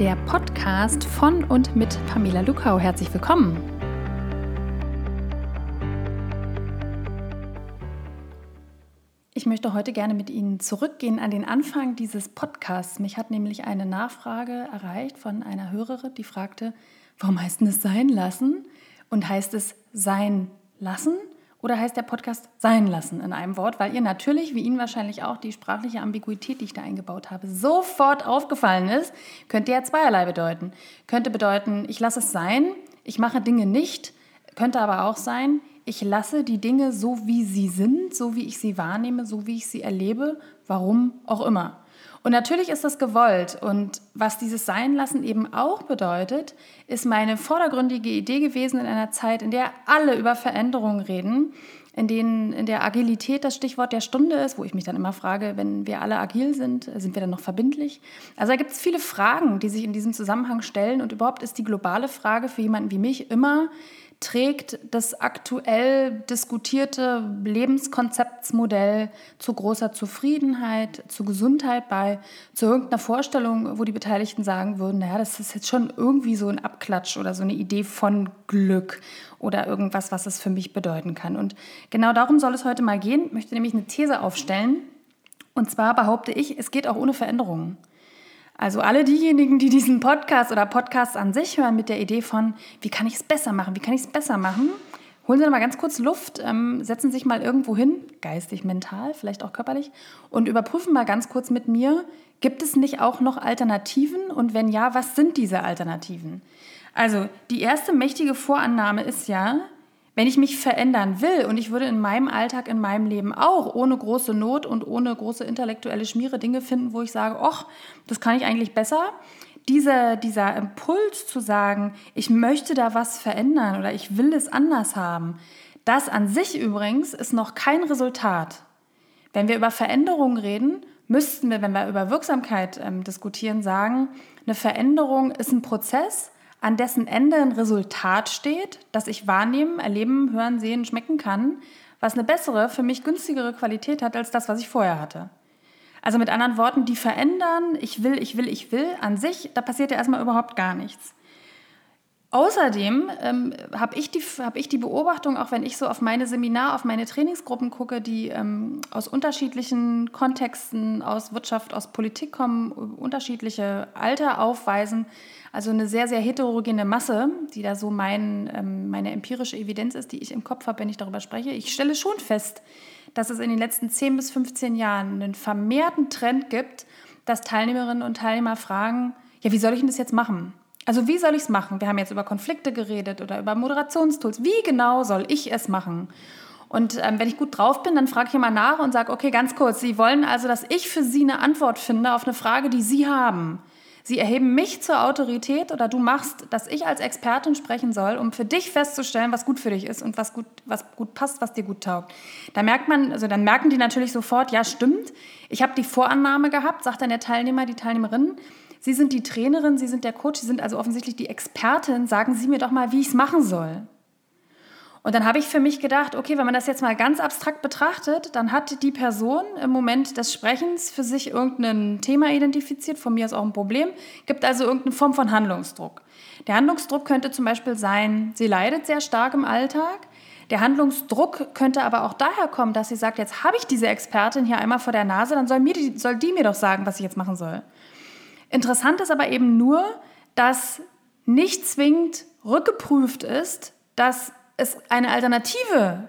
der Podcast von und mit Pamela Lukau. Herzlich willkommen. Ich möchte heute gerne mit Ihnen zurückgehen an den Anfang dieses Podcasts. Mich hat nämlich eine Nachfrage erreicht von einer Hörerin, die fragte, warum heißt es sein lassen und heißt es sein lassen oder heißt der Podcast sein lassen in einem Wort, weil ihr natürlich, wie Ihnen wahrscheinlich auch, die sprachliche Ambiguität, die ich da eingebaut habe, sofort aufgefallen ist, könnte ja zweierlei bedeuten. Könnte bedeuten, ich lasse es sein, ich mache Dinge nicht, könnte aber auch sein, ich lasse die Dinge so, wie sie sind, so wie ich sie wahrnehme, so wie ich sie erlebe, warum auch immer. Und natürlich ist das gewollt. Und was dieses Seinlassen eben auch bedeutet, ist meine vordergründige Idee gewesen in einer Zeit, in der alle über Veränderungen reden, in denen in der Agilität das Stichwort der Stunde ist, wo ich mich dann immer frage, wenn wir alle agil sind, sind wir dann noch verbindlich? Also da gibt es viele Fragen, die sich in diesem Zusammenhang stellen. Und überhaupt ist die globale Frage für jemanden wie mich immer, trägt das aktuell diskutierte Lebenskonzeptsmodell zu großer Zufriedenheit, zu Gesundheit bei, zu irgendeiner Vorstellung, wo die Beteiligten sagen würden, naja, das ist jetzt schon irgendwie so ein Abklatsch oder so eine Idee von Glück oder irgendwas, was es für mich bedeuten kann. Und genau darum soll es heute mal gehen. Ich möchte nämlich eine These aufstellen. Und zwar behaupte ich, es geht auch ohne Veränderungen. Also alle diejenigen, die diesen Podcast oder Podcasts an sich hören mit der Idee von, wie kann ich es besser machen, wie kann ich es besser machen, holen Sie mal ganz kurz Luft, ähm, setzen sich mal irgendwo hin, geistig, mental, vielleicht auch körperlich, und überprüfen mal ganz kurz mit mir, gibt es nicht auch noch Alternativen? Und wenn ja, was sind diese Alternativen? Also die erste mächtige Vorannahme ist ja, wenn ich mich verändern will und ich würde in meinem Alltag, in meinem Leben auch ohne große Not und ohne große intellektuelle Schmiere Dinge finden, wo ich sage, ach, das kann ich eigentlich besser. Dieser, dieser Impuls zu sagen, ich möchte da was verändern oder ich will es anders haben, das an sich übrigens ist noch kein Resultat. Wenn wir über Veränderungen reden, müssten wir, wenn wir über Wirksamkeit ähm, diskutieren, sagen, eine Veränderung ist ein Prozess, an dessen Ende ein Resultat steht, das ich wahrnehmen, erleben, hören, sehen, schmecken kann, was eine bessere, für mich günstigere Qualität hat als das, was ich vorher hatte. Also mit anderen Worten, die verändern, ich will, ich will, ich will, an sich, da passiert ja erstmal überhaupt gar nichts. Außerdem ähm, habe ich, die, hab ich die Beobachtung, auch wenn ich so auf meine Seminar, auf meine Trainingsgruppen gucke, die ähm, aus unterschiedlichen Kontexten, aus Wirtschaft, aus Politik kommen, unterschiedliche Alter aufweisen, also eine sehr, sehr heterogene Masse, die da so mein, ähm, meine empirische Evidenz ist, die ich im Kopf habe, wenn ich darüber spreche. Ich stelle schon fest, dass es in den letzten 10 bis 15 Jahren einen vermehrten Trend gibt, dass Teilnehmerinnen und Teilnehmer fragen, ja, wie soll ich denn das jetzt machen? Also wie soll ich es machen? Wir haben jetzt über Konflikte geredet oder über Moderationstools. Wie genau soll ich es machen? Und ähm, wenn ich gut drauf bin, dann frage ich immer nach und sage, okay, ganz kurz, Sie wollen also, dass ich für Sie eine Antwort finde auf eine Frage, die Sie haben. Sie erheben mich zur Autorität oder du machst, dass ich als Expertin sprechen soll, um für dich festzustellen, was gut für dich ist und was gut, was gut passt, was dir gut taugt. Da merkt man, also dann merken die natürlich sofort, ja, stimmt. Ich habe die Vorannahme gehabt, sagt dann der Teilnehmer, die Teilnehmerin, Sie sind die Trainerin, Sie sind der Coach, Sie sind also offensichtlich die Expertin. Sagen Sie mir doch mal, wie ich es machen soll. Und dann habe ich für mich gedacht, okay, wenn man das jetzt mal ganz abstrakt betrachtet, dann hat die Person im Moment des Sprechens für sich irgendein Thema identifiziert, von mir ist auch ein Problem, gibt also irgendeine Form von Handlungsdruck. Der Handlungsdruck könnte zum Beispiel sein, sie leidet sehr stark im Alltag. Der Handlungsdruck könnte aber auch daher kommen, dass sie sagt, jetzt habe ich diese Expertin hier einmal vor der Nase, dann soll, mir die, soll die mir doch sagen, was ich jetzt machen soll. Interessant ist aber eben nur, dass nicht zwingend rückgeprüft ist, dass es eine Alternative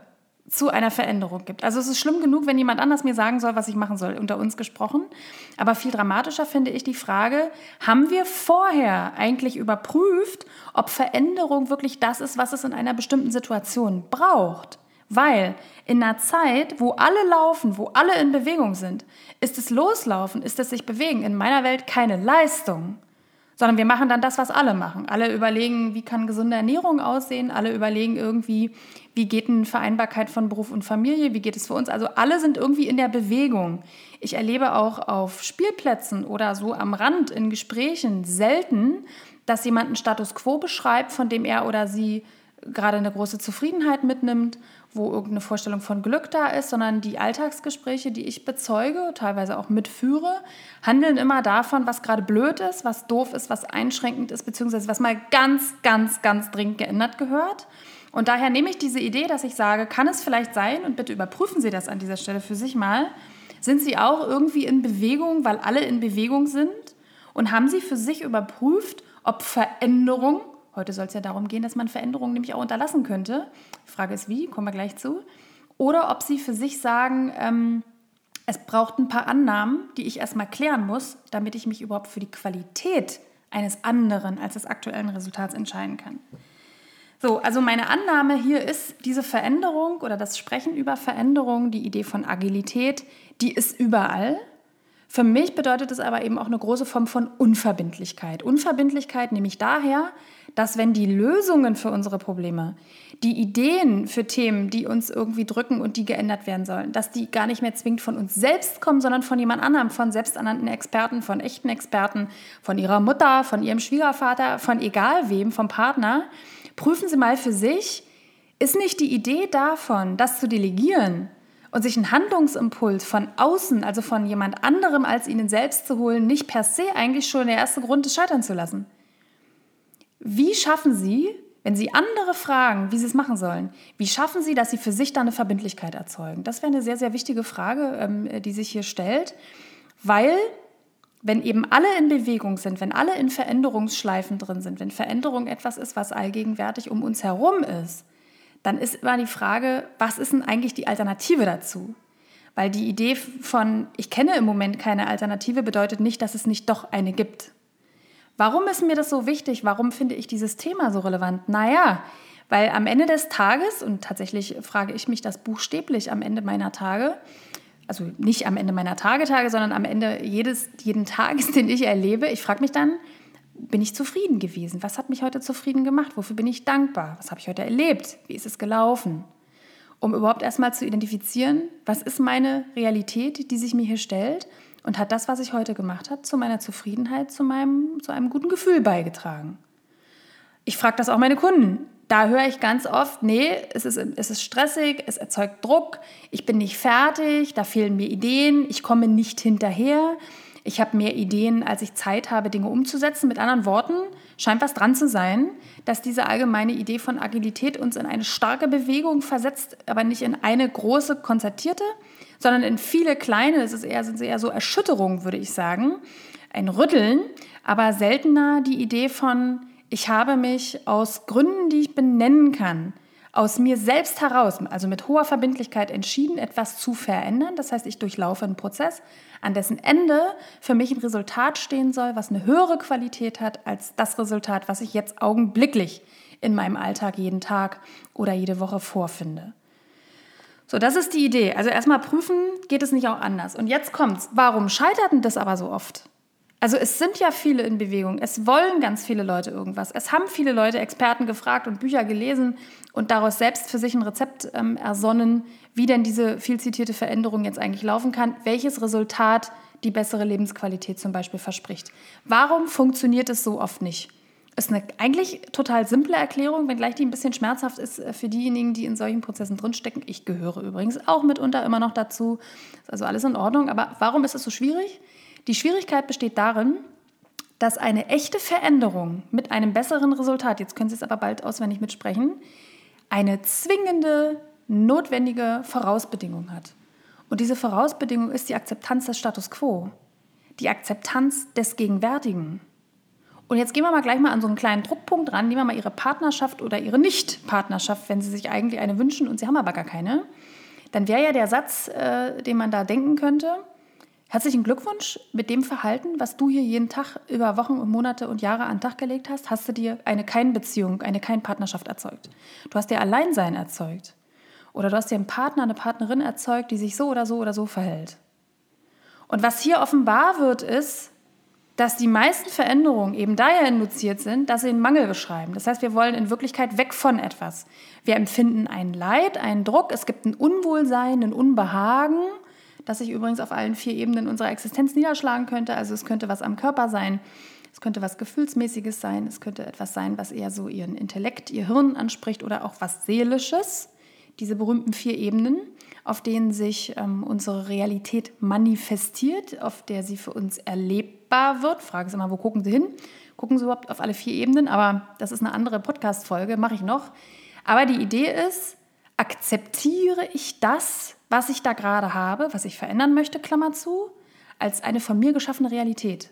zu einer Veränderung gibt. Also es ist schlimm genug, wenn jemand anders mir sagen soll, was ich machen soll, unter uns gesprochen. Aber viel dramatischer finde ich die Frage, haben wir vorher eigentlich überprüft, ob Veränderung wirklich das ist, was es in einer bestimmten Situation braucht? Weil in einer Zeit, wo alle laufen, wo alle in Bewegung sind, ist es Loslaufen, ist es sich bewegen in meiner Welt keine Leistung, sondern wir machen dann das, was alle machen. Alle überlegen, wie kann gesunde Ernährung aussehen, alle überlegen irgendwie, wie geht eine Vereinbarkeit von Beruf und Familie, wie geht es für uns. Also alle sind irgendwie in der Bewegung. Ich erlebe auch auf Spielplätzen oder so am Rand in Gesprächen selten, dass jemand einen Status quo beschreibt, von dem er oder sie gerade eine große Zufriedenheit mitnimmt, wo irgendeine Vorstellung von Glück da ist, sondern die Alltagsgespräche, die ich bezeuge, teilweise auch mitführe, handeln immer davon, was gerade blöd ist, was doof ist, was einschränkend ist, beziehungsweise was mal ganz, ganz, ganz dringend geändert gehört. Und daher nehme ich diese Idee, dass ich sage, kann es vielleicht sein, und bitte überprüfen Sie das an dieser Stelle für sich mal, sind Sie auch irgendwie in Bewegung, weil alle in Bewegung sind? Und haben Sie für sich überprüft, ob Veränderung Heute soll es ja darum gehen, dass man Veränderungen nämlich auch unterlassen könnte. Die Frage ist wie, kommen wir gleich zu. Oder ob sie für sich sagen, ähm, es braucht ein paar Annahmen, die ich erstmal klären muss, damit ich mich überhaupt für die Qualität eines anderen als des aktuellen Resultats entscheiden kann. So, also meine Annahme hier ist, diese Veränderung oder das Sprechen über Veränderung, die Idee von Agilität, die ist überall. Für mich bedeutet es aber eben auch eine große Form von Unverbindlichkeit. Unverbindlichkeit nehme ich daher, dass wenn die Lösungen für unsere Probleme, die Ideen für Themen, die uns irgendwie drücken und die geändert werden sollen, dass die gar nicht mehr zwingend von uns selbst kommen, sondern von jemand anderem, von selbsternannten Experten, von echten Experten, von ihrer Mutter, von ihrem Schwiegervater, von egal wem, vom Partner, prüfen Sie mal für sich, ist nicht die Idee davon, das zu delegieren, und sich einen Handlungsimpuls von außen, also von jemand anderem als ihnen selbst zu holen, nicht per se eigentlich schon der erste Grund ist, scheitern zu lassen. Wie schaffen Sie, wenn Sie andere fragen, wie Sie es machen sollen, wie schaffen Sie, dass Sie für sich da eine Verbindlichkeit erzeugen? Das wäre eine sehr, sehr wichtige Frage, ähm, die sich hier stellt, weil wenn eben alle in Bewegung sind, wenn alle in Veränderungsschleifen drin sind, wenn Veränderung etwas ist, was allgegenwärtig um uns herum ist, dann ist immer die Frage, was ist denn eigentlich die Alternative dazu? Weil die Idee von, ich kenne im Moment keine Alternative, bedeutet nicht, dass es nicht doch eine gibt. Warum ist mir das so wichtig? Warum finde ich dieses Thema so relevant? Naja, weil am Ende des Tages, und tatsächlich frage ich mich das buchstäblich am Ende meiner Tage, also nicht am Ende meiner Tage, Tage, sondern am Ende jedes, jeden Tages, den ich erlebe, ich frage mich dann, bin ich zufrieden gewesen? Was hat mich heute zufrieden gemacht? Wofür bin ich dankbar? Was habe ich heute erlebt? Wie ist es gelaufen? Um überhaupt erstmal zu identifizieren, was ist meine Realität, die sich mir hier stellt und hat das, was ich heute gemacht habe, zu meiner Zufriedenheit, zu, meinem, zu einem guten Gefühl beigetragen. Ich frage das auch meine Kunden. Da höre ich ganz oft, nee, es ist, es ist stressig, es erzeugt Druck, ich bin nicht fertig, da fehlen mir Ideen, ich komme nicht hinterher. Ich habe mehr Ideen, als ich Zeit habe, Dinge umzusetzen. Mit anderen Worten, scheint was dran zu sein, dass diese allgemeine Idee von Agilität uns in eine starke Bewegung versetzt, aber nicht in eine große, konzertierte, sondern in viele kleine, es ist eher, sind eher so Erschütterungen, würde ich sagen, ein Rütteln, aber seltener die Idee von, ich habe mich aus Gründen, die ich benennen kann, aus mir selbst heraus, also mit hoher Verbindlichkeit entschieden, etwas zu verändern. Das heißt, ich durchlaufe einen Prozess, an dessen Ende für mich ein Resultat stehen soll, was eine höhere Qualität hat als das Resultat, was ich jetzt augenblicklich in meinem Alltag jeden Tag oder jede Woche vorfinde. So, das ist die Idee. Also erstmal prüfen, geht es nicht auch anders. Und jetzt kommt's. Warum scheitert denn das aber so oft? Also es sind ja viele in Bewegung. Es wollen ganz viele Leute irgendwas. Es haben viele Leute Experten gefragt und Bücher gelesen und daraus selbst für sich ein Rezept ähm, ersonnen, wie denn diese viel zitierte Veränderung jetzt eigentlich laufen kann, welches Resultat die bessere Lebensqualität zum Beispiel verspricht. Warum funktioniert es so oft nicht? Ist eine eigentlich total simple Erklärung, wenngleich die ein bisschen schmerzhaft ist äh, für diejenigen, die in solchen Prozessen drinstecken. Ich gehöre übrigens auch mitunter immer noch dazu. Ist also alles in Ordnung. Aber warum ist es so schwierig? Die Schwierigkeit besteht darin, dass eine echte Veränderung mit einem besseren Resultat, jetzt können Sie es aber bald auswendig mitsprechen, eine zwingende, notwendige Vorausbedingung hat. Und diese Vorausbedingung ist die Akzeptanz des Status quo, die Akzeptanz des Gegenwärtigen. Und jetzt gehen wir mal gleich mal an so einen kleinen Druckpunkt ran. Nehmen wir mal Ihre Partnerschaft oder Ihre Nicht-Partnerschaft, wenn Sie sich eigentlich eine wünschen und Sie haben aber gar keine. Dann wäre ja der Satz, äh, den man da denken könnte, Herzlichen Glückwunsch mit dem Verhalten, was du hier jeden Tag über Wochen und Monate und Jahre an den Tag gelegt hast, hast du dir eine Kein-Beziehung, eine Kein-Partnerschaft erzeugt. Du hast dir Alleinsein erzeugt. Oder du hast dir einen Partner, eine Partnerin erzeugt, die sich so oder so oder so verhält. Und was hier offenbar wird, ist, dass die meisten Veränderungen eben daher induziert sind, dass sie einen Mangel beschreiben. Das heißt, wir wollen in Wirklichkeit weg von etwas. Wir empfinden ein Leid, einen Druck, es gibt ein Unwohlsein, ein Unbehagen das sich übrigens auf allen vier Ebenen unserer Existenz niederschlagen könnte. Also es könnte was am Körper sein, Es könnte was Gefühlsmäßiges sein. Es könnte etwas sein, was eher so ihren Intellekt, ihr Hirn anspricht oder auch was Seelisches. Diese berühmten vier Ebenen, auf denen sich ähm, unsere Realität manifestiert, auf der sie für uns erlebbar wird. Frage ist immer, wo gucken Sie hin? Gucken Sie überhaupt auf alle vier Ebenen? Aber das ist eine andere Podcast-Folge, mache ich noch. Aber die Idee ist, akzeptiere ich das, was ich da gerade habe, was ich verändern möchte, Klammer zu, als eine von mir geschaffene Realität.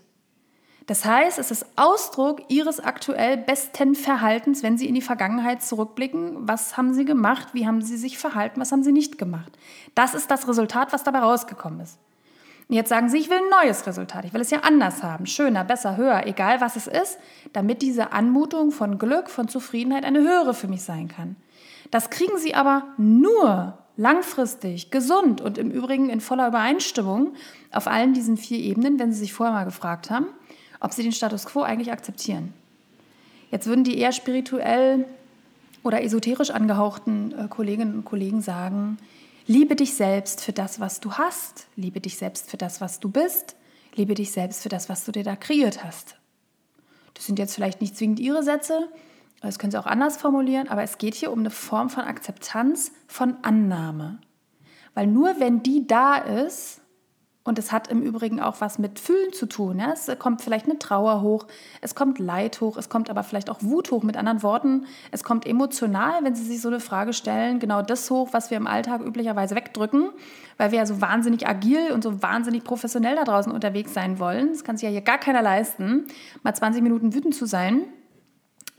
Das heißt, es ist Ausdruck Ihres aktuell besten Verhaltens, wenn Sie in die Vergangenheit zurückblicken. Was haben Sie gemacht? Wie haben Sie sich verhalten? Was haben Sie nicht gemacht? Das ist das Resultat, was dabei rausgekommen ist. Und jetzt sagen Sie, ich will ein neues Resultat. Ich will es ja anders haben. Schöner, besser, höher, egal was es ist, damit diese Anmutung von Glück, von Zufriedenheit eine höhere für mich sein kann. Das kriegen Sie aber nur langfristig, gesund und im Übrigen in voller Übereinstimmung auf allen diesen vier Ebenen, wenn Sie sich vorher mal gefragt haben, ob sie den Status quo eigentlich akzeptieren. Jetzt würden die eher spirituell oder esoterisch angehauchten äh, Kolleginnen und Kollegen sagen, liebe dich selbst für das, was du hast, liebe dich selbst für das, was du bist, liebe dich selbst für das, was du dir da kreiert hast. Das sind jetzt vielleicht nicht zwingend ihre Sätze, das können sie auch anders formulieren, aber es geht hier um eine Form von Akzeptanz, von Annahme. Weil nur wenn die da ist, und es hat im Übrigen auch was mit Fühlen zu tun. Ja? Es kommt vielleicht eine Trauer hoch, es kommt Leid hoch, es kommt aber vielleicht auch Wut hoch. Mit anderen Worten, es kommt emotional, wenn Sie sich so eine Frage stellen, genau das hoch, was wir im Alltag üblicherweise wegdrücken, weil wir ja so wahnsinnig agil und so wahnsinnig professionell da draußen unterwegs sein wollen. Das kann sich ja hier gar keiner leisten, mal 20 Minuten wütend zu sein.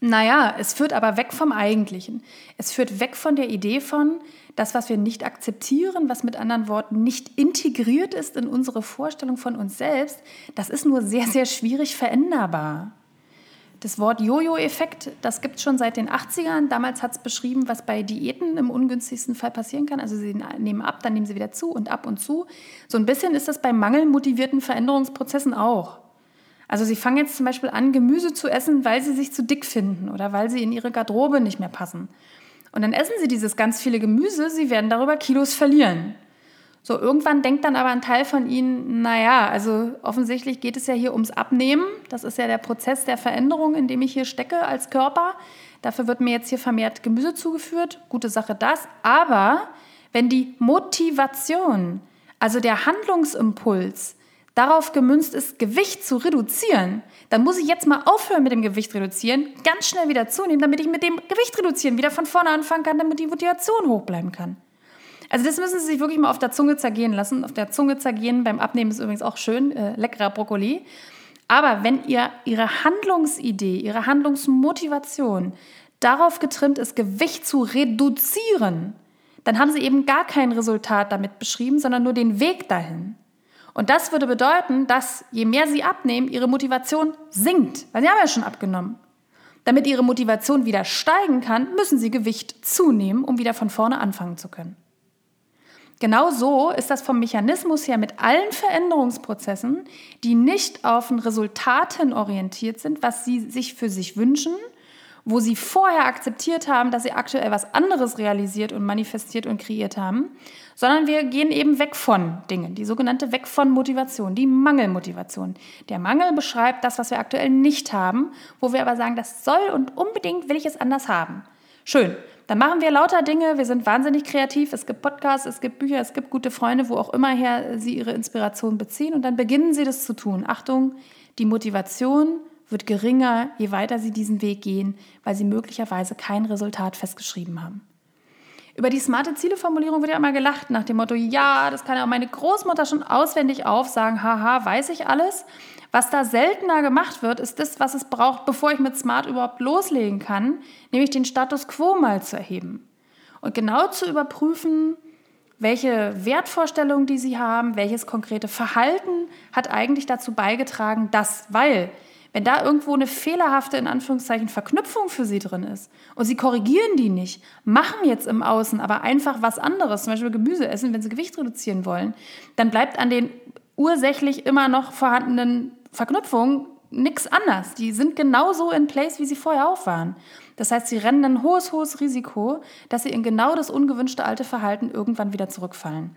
Naja, es führt aber weg vom Eigentlichen. Es führt weg von der Idee von, das, was wir nicht akzeptieren, was mit anderen Worten nicht integriert ist in unsere Vorstellung von uns selbst, das ist nur sehr, sehr schwierig veränderbar. Das Wort Jojo-Effekt, das gibt es schon seit den 80ern. Damals hat es beschrieben, was bei Diäten im ungünstigsten Fall passieren kann. Also sie nehmen ab, dann nehmen sie wieder zu und ab und zu. So ein bisschen ist das bei mangelmotivierten Veränderungsprozessen auch. Also sie fangen jetzt zum Beispiel an, Gemüse zu essen, weil sie sich zu dick finden oder weil sie in ihre Garderobe nicht mehr passen. Und dann essen sie dieses ganz viele Gemüse, sie werden darüber Kilos verlieren. So, irgendwann denkt dann aber ein Teil von ihnen, naja, also offensichtlich geht es ja hier ums Abnehmen. Das ist ja der Prozess der Veränderung, in dem ich hier stecke als Körper. Dafür wird mir jetzt hier vermehrt Gemüse zugeführt. Gute Sache das. Aber wenn die Motivation, also der Handlungsimpuls, darauf gemünzt ist, Gewicht zu reduzieren, dann muss ich jetzt mal aufhören mit dem Gewicht reduzieren, ganz schnell wieder zunehmen, damit ich mit dem Gewicht reduzieren wieder von vorne anfangen kann, damit die Motivation hoch bleiben kann. Also das müssen Sie sich wirklich mal auf der Zunge zergehen lassen. Auf der Zunge zergehen beim Abnehmen ist übrigens auch schön, äh, leckerer Brokkoli. Aber wenn ihr Ihre Handlungsidee, Ihre Handlungsmotivation darauf getrimmt ist, Gewicht zu reduzieren, dann haben Sie eben gar kein Resultat damit beschrieben, sondern nur den Weg dahin. Und das würde bedeuten, dass je mehr sie abnehmen, ihre Motivation sinkt, weil sie haben ja schon abgenommen. Damit ihre Motivation wieder steigen kann, müssen sie Gewicht zunehmen, um wieder von vorne anfangen zu können. Genau so ist das vom Mechanismus her mit allen Veränderungsprozessen, die nicht auf ein Resultaten orientiert sind, was sie sich für sich wünschen, wo sie vorher akzeptiert haben, dass sie aktuell was anderes realisiert und manifestiert und kreiert haben, sondern wir gehen eben weg von Dingen, die sogenannte Weg von Motivation, die Mangelmotivation. Der Mangel beschreibt das, was wir aktuell nicht haben, wo wir aber sagen, das soll und unbedingt will ich es anders haben. Schön. Dann machen wir lauter Dinge, wir sind wahnsinnig kreativ, es gibt Podcasts, es gibt Bücher, es gibt gute Freunde, wo auch immer her sie ihre Inspiration beziehen und dann beginnen sie das zu tun. Achtung, die Motivation wird geringer, je weiter sie diesen Weg gehen, weil sie möglicherweise kein Resultat festgeschrieben haben. Über die smarte Zieleformulierung wird ja immer gelacht nach dem Motto, ja, das kann ja auch meine Großmutter schon auswendig aufsagen, haha, weiß ich alles. Was da seltener gemacht wird, ist das, was es braucht, bevor ich mit Smart überhaupt loslegen kann, nämlich den Status quo mal zu erheben. Und genau zu überprüfen, welche Wertvorstellungen, die sie haben, welches konkrete Verhalten hat eigentlich dazu beigetragen, dass, weil wenn da irgendwo eine fehlerhafte, in Anführungszeichen, Verknüpfung für sie drin ist und sie korrigieren die nicht, machen jetzt im Außen aber einfach was anderes, zum Beispiel Gemüse essen, wenn sie Gewicht reduzieren wollen, dann bleibt an den ursächlich immer noch vorhandenen Verknüpfungen nichts anders. Die sind genauso in place, wie sie vorher auch waren. Das heißt, sie rennen ein hohes, hohes Risiko, dass sie in genau das ungewünschte alte Verhalten irgendwann wieder zurückfallen.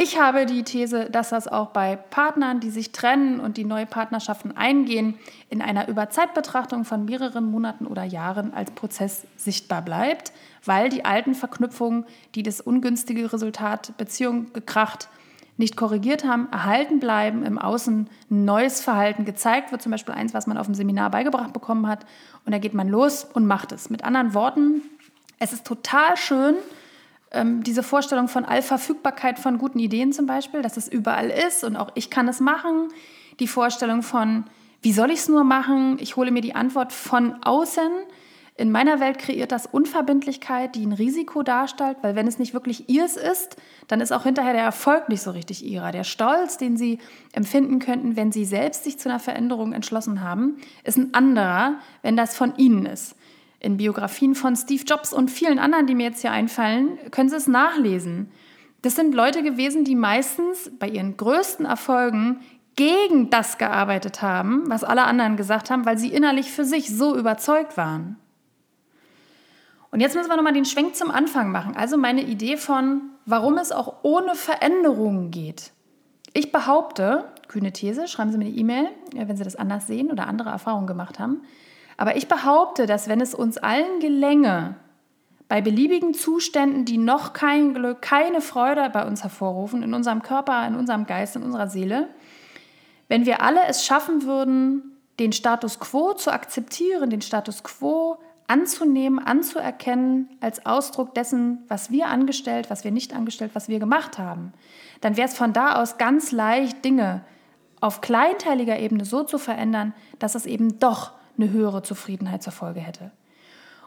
Ich habe die These, dass das auch bei Partnern, die sich trennen und die neue Partnerschaften eingehen, in einer Überzeitbetrachtung von mehreren Monaten oder Jahren als Prozess sichtbar bleibt, weil die alten Verknüpfungen, die das ungünstige Resultat Beziehung gekracht, nicht korrigiert haben, erhalten bleiben, im Außen neues Verhalten gezeigt wird, zum Beispiel eins, was man auf dem Seminar beigebracht bekommen hat, und da geht man los und macht es. Mit anderen Worten, es ist total schön, ähm, diese Vorstellung von Allverfügbarkeit von guten Ideen zum Beispiel, dass es überall ist und auch ich kann es machen. Die Vorstellung von, wie soll ich es nur machen? Ich hole mir die Antwort von außen. In meiner Welt kreiert das Unverbindlichkeit, die ein Risiko darstellt, weil wenn es nicht wirklich ihrs ist, dann ist auch hinterher der Erfolg nicht so richtig ihrer. Der Stolz, den sie empfinden könnten, wenn sie selbst sich zu einer Veränderung entschlossen haben, ist ein anderer, wenn das von ihnen ist in Biografien von Steve Jobs und vielen anderen, die mir jetzt hier einfallen, können Sie es nachlesen. Das sind Leute gewesen, die meistens bei ihren größten Erfolgen gegen das gearbeitet haben, was alle anderen gesagt haben, weil sie innerlich für sich so überzeugt waren. Und jetzt müssen wir nochmal den Schwenk zum Anfang machen. Also meine Idee von, warum es auch ohne Veränderungen geht. Ich behaupte, kühne These, schreiben Sie mir eine E-Mail, wenn Sie das anders sehen oder andere Erfahrungen gemacht haben. Aber ich behaupte, dass wenn es uns allen gelänge, bei beliebigen Zuständen, die noch kein Glück, keine Freude bei uns hervorrufen, in unserem Körper, in unserem Geist, in unserer Seele, wenn wir alle es schaffen würden, den Status quo zu akzeptieren, den Status quo anzunehmen, anzuerkennen als Ausdruck dessen, was wir angestellt, was wir nicht angestellt, was wir gemacht haben, dann wäre es von da aus ganz leicht, Dinge auf kleinteiliger Ebene so zu verändern, dass es eben doch eine höhere Zufriedenheit zur Folge hätte.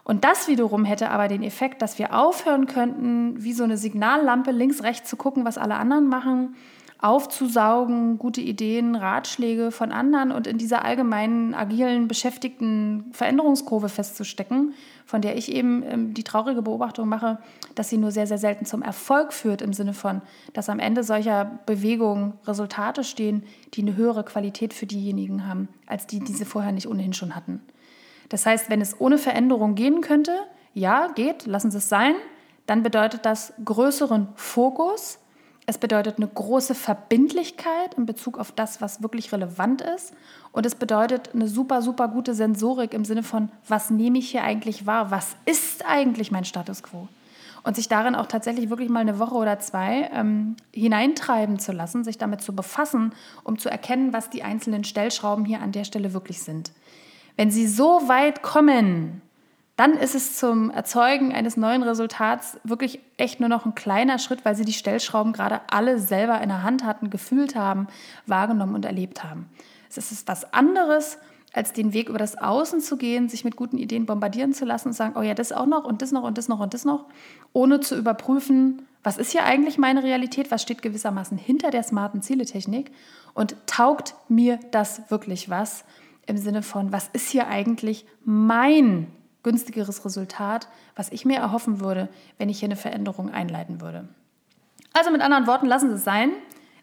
Und das wiederum hätte aber den Effekt, dass wir aufhören könnten, wie so eine Signallampe links, rechts zu gucken, was alle anderen machen, aufzusaugen, gute Ideen, Ratschläge von anderen und in dieser allgemeinen, agilen, beschäftigten Veränderungskurve festzustecken, von der ich eben ähm, die traurige Beobachtung mache, dass sie nur sehr, sehr selten zum Erfolg führt, im Sinne von, dass am Ende solcher Bewegungen Resultate stehen, die eine höhere Qualität für diejenigen haben, als die, die sie vorher nicht ohnehin schon hatten. Das heißt, wenn es ohne Veränderung gehen könnte, ja, geht, lassen Sie es sein, dann bedeutet das größeren Fokus, es bedeutet eine große Verbindlichkeit in Bezug auf das, was wirklich relevant ist. Und es bedeutet eine super, super gute Sensorik im Sinne von, was nehme ich hier eigentlich wahr? Was ist eigentlich mein Status quo? Und sich darin auch tatsächlich wirklich mal eine Woche oder zwei ähm, hineintreiben zu lassen, sich damit zu befassen, um zu erkennen, was die einzelnen Stellschrauben hier an der Stelle wirklich sind. Wenn Sie so weit kommen, dann ist es zum Erzeugen eines neuen Resultats wirklich echt nur noch ein kleiner Schritt, weil sie die Stellschrauben gerade alle selber in der Hand hatten, gefühlt haben, wahrgenommen und erlebt haben. Es ist was anderes, als den Weg über das Außen zu gehen, sich mit guten Ideen bombardieren zu lassen und sagen, oh ja, das auch noch und das noch und das noch und das noch, ohne zu überprüfen, was ist hier eigentlich meine Realität, was steht gewissermaßen hinter der smarten Zieletechnik und taugt mir das wirklich was im Sinne von, was ist hier eigentlich mein günstigeres Resultat, was ich mir erhoffen würde, wenn ich hier eine Veränderung einleiten würde. Also mit anderen Worten, lassen Sie es sein.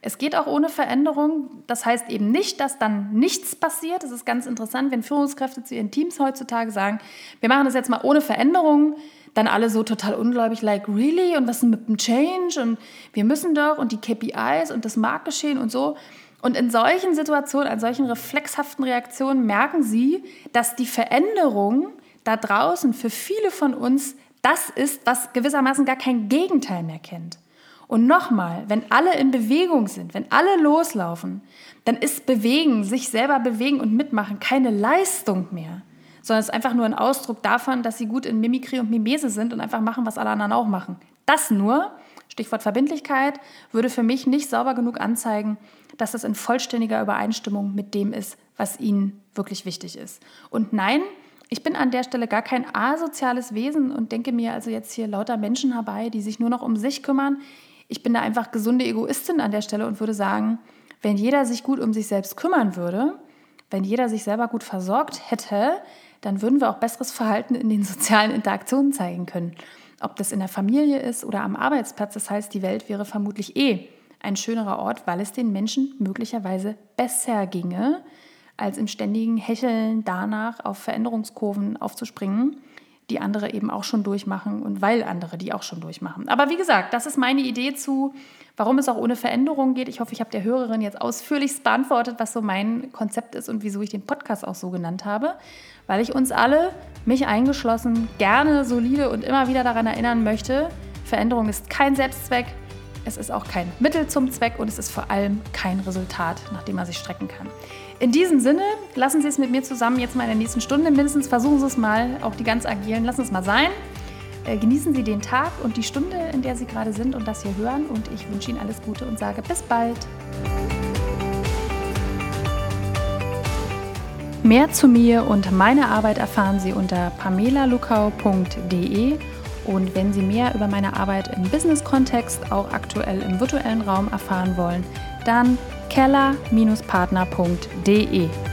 Es geht auch ohne Veränderung. Das heißt eben nicht, dass dann nichts passiert. Das ist ganz interessant, wenn Führungskräfte zu ihren Teams heutzutage sagen, wir machen das jetzt mal ohne Veränderung, dann alle so total ungläubig, like really und was ist mit dem Change und wir müssen doch und die KPIs und das Marktgeschehen und so. Und in solchen Situationen, an solchen reflexhaften Reaktionen merken sie, dass die Veränderung da draußen für viele von uns das ist, was gewissermaßen gar kein Gegenteil mehr kennt. Und nochmal, wenn alle in Bewegung sind, wenn alle loslaufen, dann ist Bewegen, sich selber bewegen und mitmachen keine Leistung mehr, sondern es ist einfach nur ein Ausdruck davon, dass sie gut in Mimikrie und Mimese sind und einfach machen, was alle anderen auch machen. Das nur, Stichwort Verbindlichkeit, würde für mich nicht sauber genug anzeigen, dass das in vollständiger Übereinstimmung mit dem ist, was ihnen wirklich wichtig ist. Und nein, ich bin an der Stelle gar kein asoziales Wesen und denke mir also jetzt hier lauter Menschen herbei, die sich nur noch um sich kümmern. Ich bin da einfach gesunde Egoistin an der Stelle und würde sagen, wenn jeder sich gut um sich selbst kümmern würde, wenn jeder sich selber gut versorgt hätte, dann würden wir auch besseres Verhalten in den sozialen Interaktionen zeigen können. Ob das in der Familie ist oder am Arbeitsplatz, das heißt, die Welt wäre vermutlich eh ein schönerer Ort, weil es den Menschen möglicherweise besser ginge, als im ständigen Hecheln danach auf Veränderungskurven aufzuspringen, die andere eben auch schon durchmachen und weil andere die auch schon durchmachen. Aber wie gesagt, das ist meine Idee zu, warum es auch ohne Veränderung geht. Ich hoffe, ich habe der Hörerin jetzt ausführlichst beantwortet, was so mein Konzept ist und wieso ich den Podcast auch so genannt habe, weil ich uns alle, mich eingeschlossen, gerne solide und immer wieder daran erinnern möchte, Veränderung ist kein Selbstzweck, es ist auch kein Mittel zum Zweck und es ist vor allem kein Resultat, nach dem man sich strecken kann. In diesem Sinne, lassen Sie es mit mir zusammen jetzt mal in der nächsten Stunde mindestens. Versuchen Sie es mal, auch die ganz agilen, lassen es mal sein. Äh, genießen Sie den Tag und die Stunde, in der Sie gerade sind und das hier hören. Und ich wünsche Ihnen alles Gute und sage bis bald. Mehr zu mir und meiner Arbeit erfahren Sie unter pamelalukau.de. Und wenn Sie mehr über meine Arbeit im Business-Kontext, auch aktuell im virtuellen Raum erfahren wollen, dann keller-partner.de.